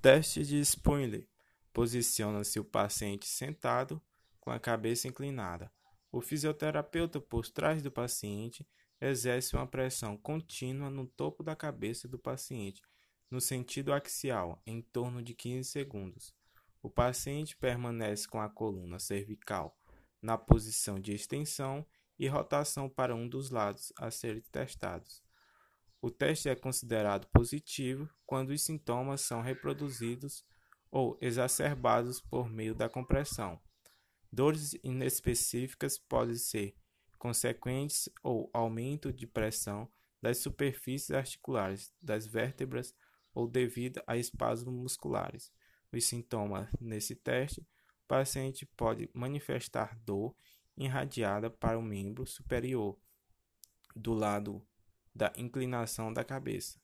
Teste de Spooner. Posiciona-se o paciente sentado com a cabeça inclinada. O fisioterapeuta, por trás do paciente, exerce uma pressão contínua no topo da cabeça do paciente, no sentido axial, em torno de 15 segundos. O paciente permanece com a coluna cervical na posição de extensão e rotação para um dos lados a serem testados. O teste é considerado positivo quando os sintomas são reproduzidos ou exacerbados por meio da compressão. Dores inespecíficas podem ser consequentes ou aumento de pressão das superfícies articulares das vértebras ou devido a espasmos musculares. Os sintomas nesse teste, o paciente pode manifestar dor irradiada para o membro superior do lado da inclinação da cabeça.